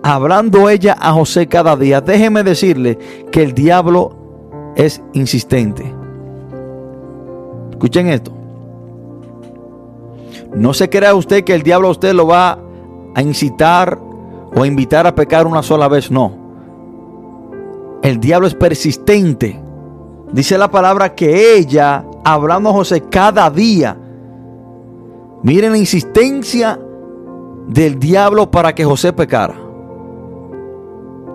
[SPEAKER 4] hablando ella a José cada día, déjeme decirle que el diablo es insistente. Escuchen esto. No se crea usted que el diablo a usted lo va a incitar o invitar a pecar una sola vez, no. El diablo es persistente. Dice la palabra que ella, hablando a José cada día, miren la insistencia del diablo para que José pecara.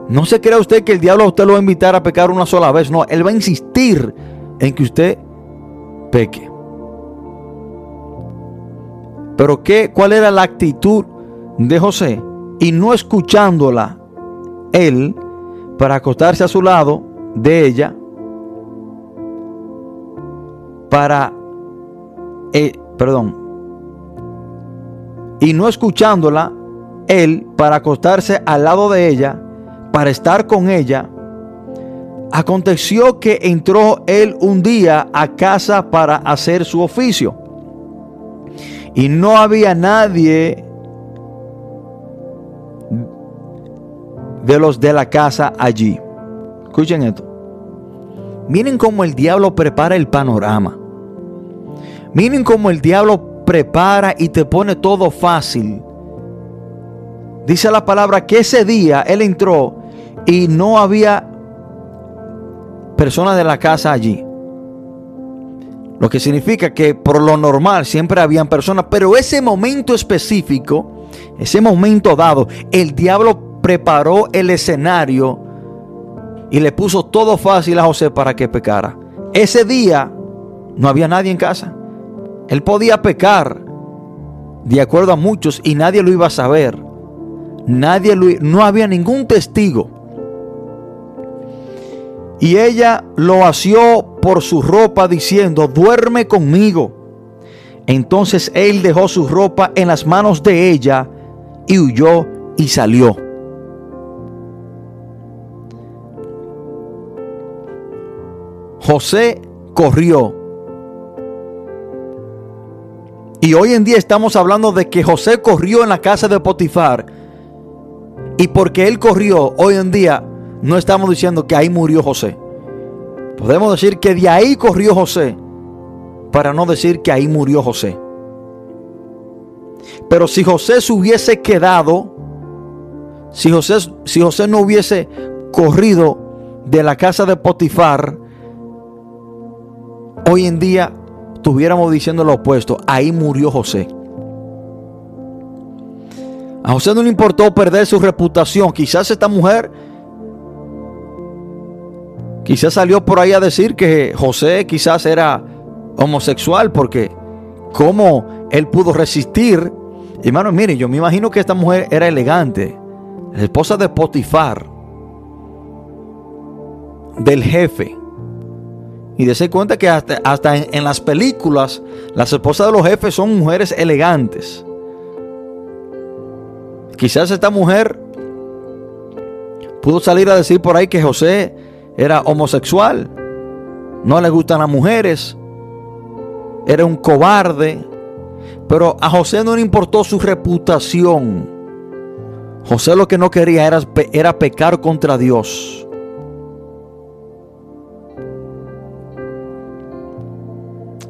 [SPEAKER 4] No se crea usted que el diablo a usted lo va a invitar a pecar una sola vez. No, él va a insistir en que usted peque. Pero ¿qué, ¿cuál era la actitud de José? y no escuchándola él para acostarse a su lado de ella para eh, perdón y no escuchándola él para acostarse al lado de ella para estar con ella aconteció que entró él un día a casa para hacer su oficio Y no había nadie de los de la casa allí. Escuchen esto. Miren cómo el diablo prepara el panorama. Miren cómo el diablo prepara y te pone todo fácil. Dice la palabra que ese día él entró y no había personas de la casa allí. Lo que significa que por lo normal siempre habían personas, pero ese momento específico, ese momento dado, el diablo preparó el escenario y le puso todo fácil a José para que pecara. Ese día no había nadie en casa. Él podía pecar de acuerdo a muchos y nadie lo iba a saber. Nadie lo, no había ningún testigo. Y ella lo asió por su ropa diciendo, duerme conmigo. Entonces él dejó su ropa en las manos de ella y huyó y salió. José corrió. Y hoy en día estamos hablando de que José corrió en la casa de Potifar. Y porque él corrió, hoy en día no estamos diciendo que ahí murió José. Podemos decir que de ahí corrió José, para no decir que ahí murió José. Pero si José se hubiese quedado, si José, si José no hubiese corrido de la casa de Potifar, hoy en día estuviéramos diciendo lo opuesto, ahí murió José. A José no le importó perder su reputación. Quizás esta mujer, quizás salió por ahí a decir que José quizás era homosexual porque cómo él pudo resistir. Hermano, mire, yo me imagino que esta mujer era elegante, la esposa de Potifar, del jefe. Y de cuenta que hasta, en, las películas, las esposas de los jefes son mujeres elegantes. Quizás esta mujer pudo salir a decir por ahí que José era homosexual, no le gustan las mujeres, era un cobarde, pero a José no le importó su reputación. José lo que no quería era, era pecar contra Dios.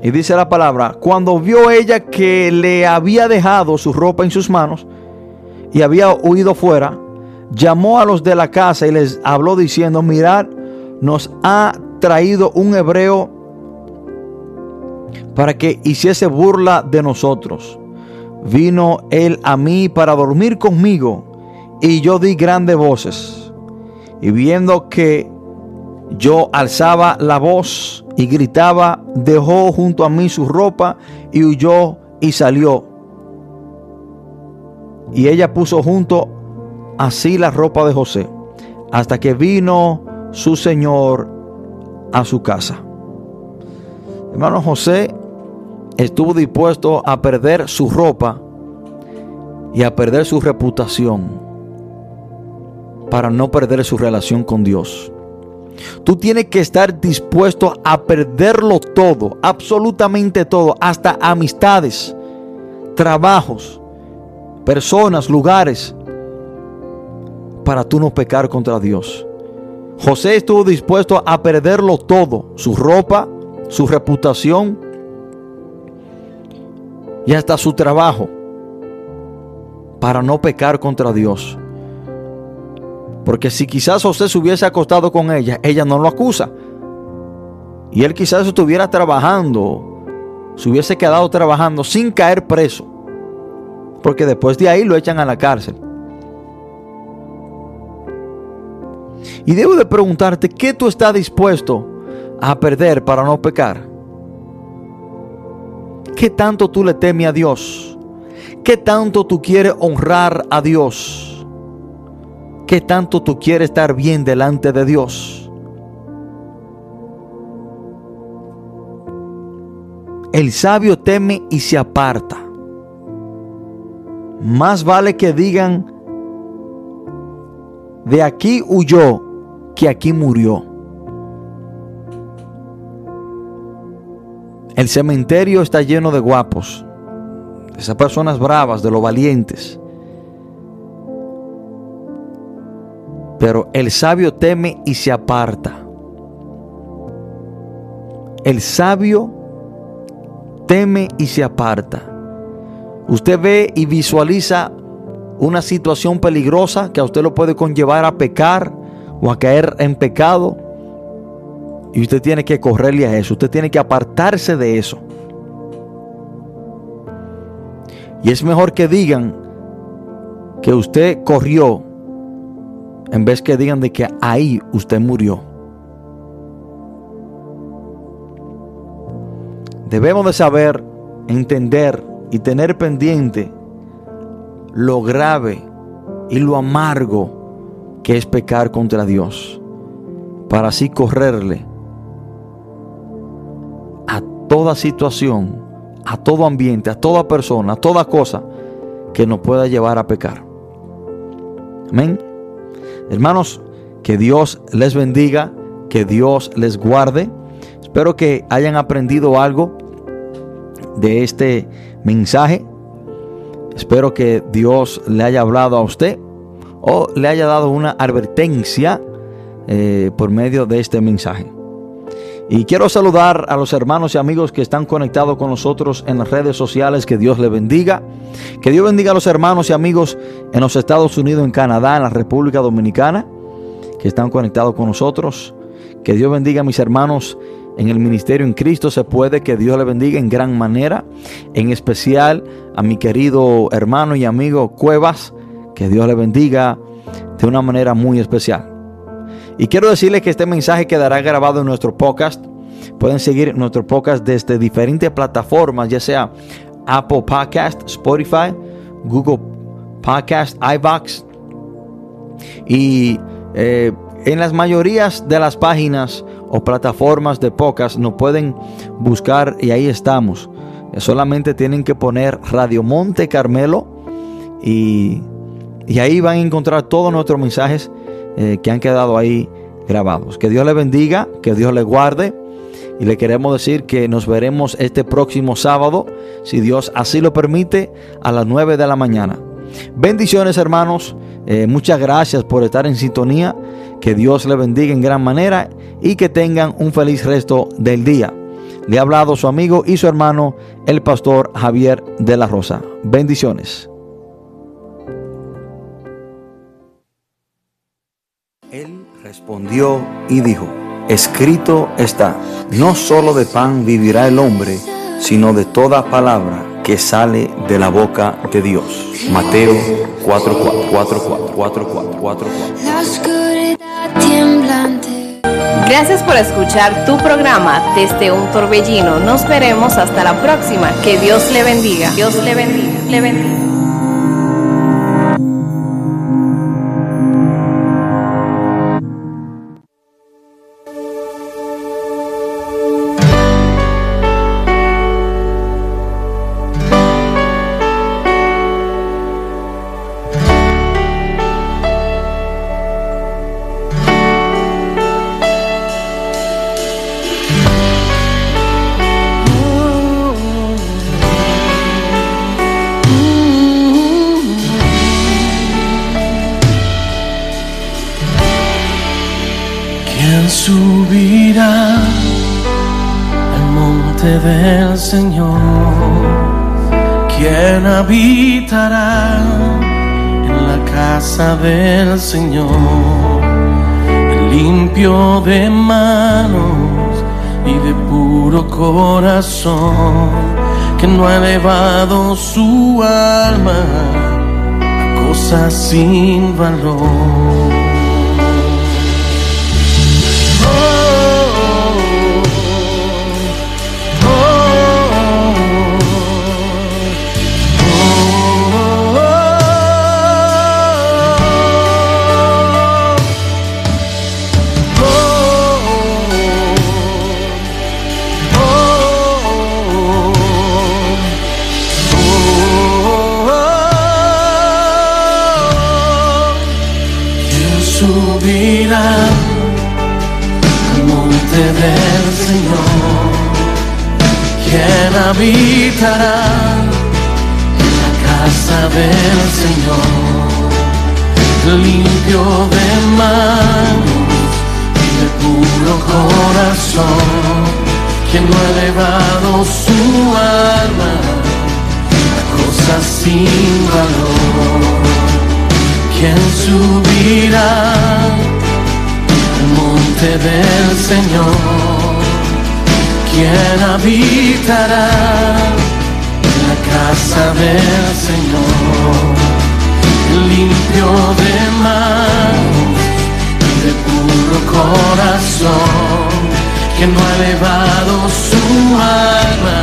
[SPEAKER 4] Y dice la palabra, cuando vio ella que le había dejado su ropa en sus manos y había huido fuera, llamó a los de la casa y les habló diciendo, mirad, nos ha traído un hebreo para que hiciese burla de nosotros. Vino él a mí para dormir conmigo y yo di grandes voces. Y viendo que yo alzaba la voz y gritaba, dejó junto a mí su ropa y huyó y salió. Y ella puso junto así la ropa de José, hasta que vino su señor a su casa. Hermano José estuvo dispuesto a perder su ropa y a perder su reputación para no perder su relación con Dios. Tú tienes que estar dispuesto a perderlo todo, absolutamente todo, hasta amistades, trabajos, personas, lugares, para tú no pecar contra Dios. José estuvo dispuesto a perderlo todo, su ropa, su reputación y hasta su trabajo, para no pecar contra Dios. Porque si quizás José se hubiese acostado con ella, ella no lo acusa. Y él quizás estuviera trabajando, se hubiese quedado trabajando sin caer preso. Porque después de ahí lo echan a la cárcel. Y debo de preguntarte, ¿qué tú estás dispuesto a perder para no pecar? ¿Qué tanto tú le temes a Dios? ¿Qué tanto tú quieres honrar a Dios? ¿Qué tanto tú quieres estar bien delante de Dios? El sabio teme y se aparta. Más vale que digan, de aquí huyó, que aquí murió. El cementerio está lleno de guapos, esas personas bravas, de los valientes. Pero el sabio teme y se aparta. El sabio teme y se aparta. Usted ve y visualiza una situación peligrosa que a usted lo puede conllevar a pecar o a caer en pecado. Y usted tiene que correrle a eso. Usted tiene que apartarse de eso. Y es mejor que digan que usted corrió en vez que digan de que ahí usted murió. Debemos de saber, entender y tener pendiente lo grave y lo amargo que es pecar contra Dios, para así correrle a toda situación, a todo ambiente, a toda persona, a toda cosa que nos pueda llevar a pecar. Amén. Hermanos, que Dios les bendiga, que Dios les guarde. Espero que hayan aprendido algo de este mensaje. Espero que Dios le haya hablado a usted o le haya dado una advertencia eh, por medio de este mensaje. Y quiero saludar a los hermanos y amigos que están conectados con nosotros en las redes sociales. Que Dios les bendiga. Que Dios bendiga a los hermanos y amigos en los Estados Unidos, en Canadá, en la República Dominicana, que están conectados con nosotros. Que Dios bendiga a mis hermanos en el ministerio en Cristo. Se puede que Dios le bendiga en gran manera. En especial a mi querido hermano y amigo Cuevas. Que Dios le bendiga de una manera muy especial. Y quiero decirles que este mensaje quedará grabado en nuestro podcast. Pueden seguir nuestro podcast desde diferentes plataformas, ya sea Apple Podcast, Spotify, Google Podcast, iBox. Y eh, en las mayorías de las páginas o plataformas de podcast nos pueden buscar y ahí estamos. Solamente tienen que poner Radio Monte Carmelo y, y ahí van a encontrar todos nuestros mensajes eh, que han quedado ahí grabados. Que Dios le bendiga, que Dios le guarde. Y le queremos decir que nos veremos este próximo sábado, si Dios así lo permite, a las 9 de la mañana. Bendiciones hermanos, eh, muchas gracias por estar en sintonía, que Dios les bendiga en gran manera y que tengan un feliz resto del día. Le ha hablado su amigo y su hermano, el pastor Javier de la Rosa. Bendiciones. Él respondió y dijo, escrito está, no solo de pan vivirá el hombre, sino de toda palabra que sale de la boca de Dios. Mateo 4, 4, 4, 4, 4, 4, 4,
[SPEAKER 2] 4.
[SPEAKER 3] Gracias por escuchar tu programa desde un torbellino. Nos veremos hasta la próxima. Que Dios le bendiga. Dios le bendiga. Le bendiga.
[SPEAKER 1] Subirá al monte del Señor? ¿Quién habitará en la casa del Señor? Limpio de manos y de puro corazón, que no ha elevado su alma a cosas sin valor. Subirá al monte del Señor, quien habitará casa del Señor, limpio de manos y de puro corazón, quien no ha elevado su alma a cosas sin valor, quien subirá al monte del Señor, quien habitará la casa del Señor, limpio de manos y de puro corazón, que no ha elevado su alma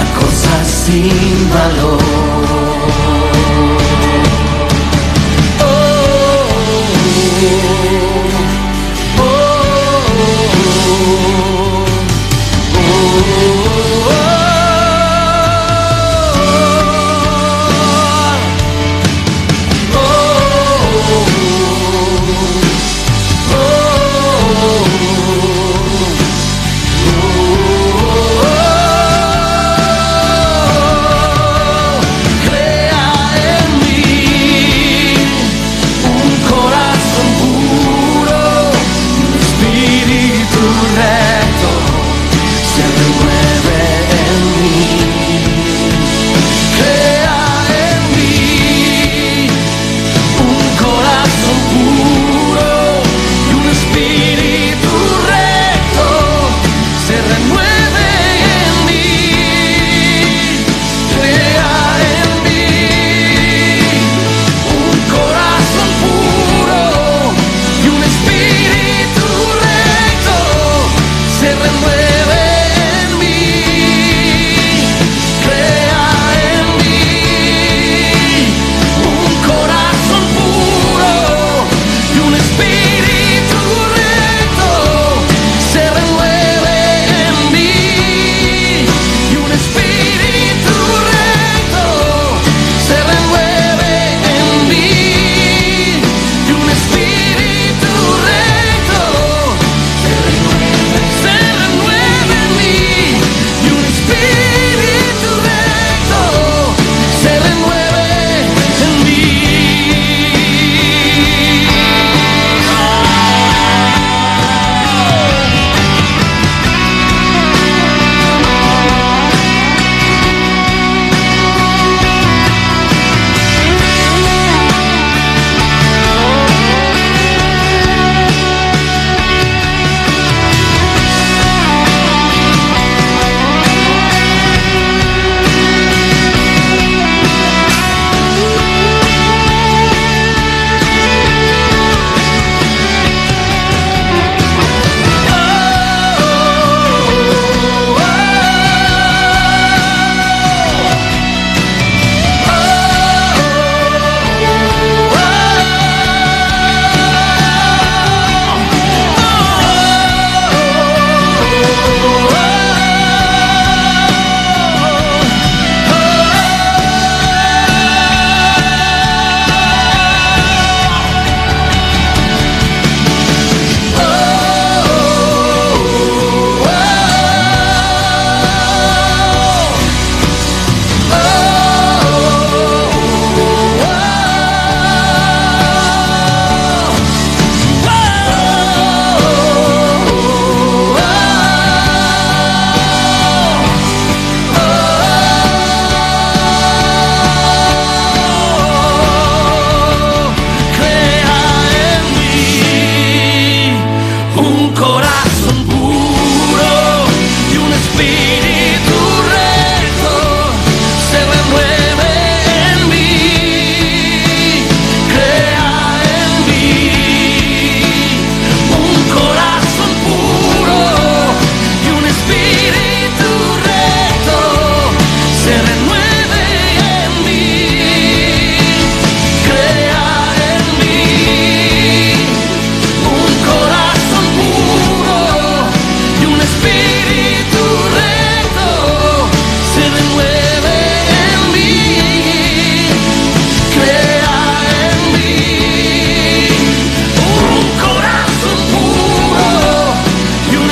[SPEAKER 1] a cosas sin valor.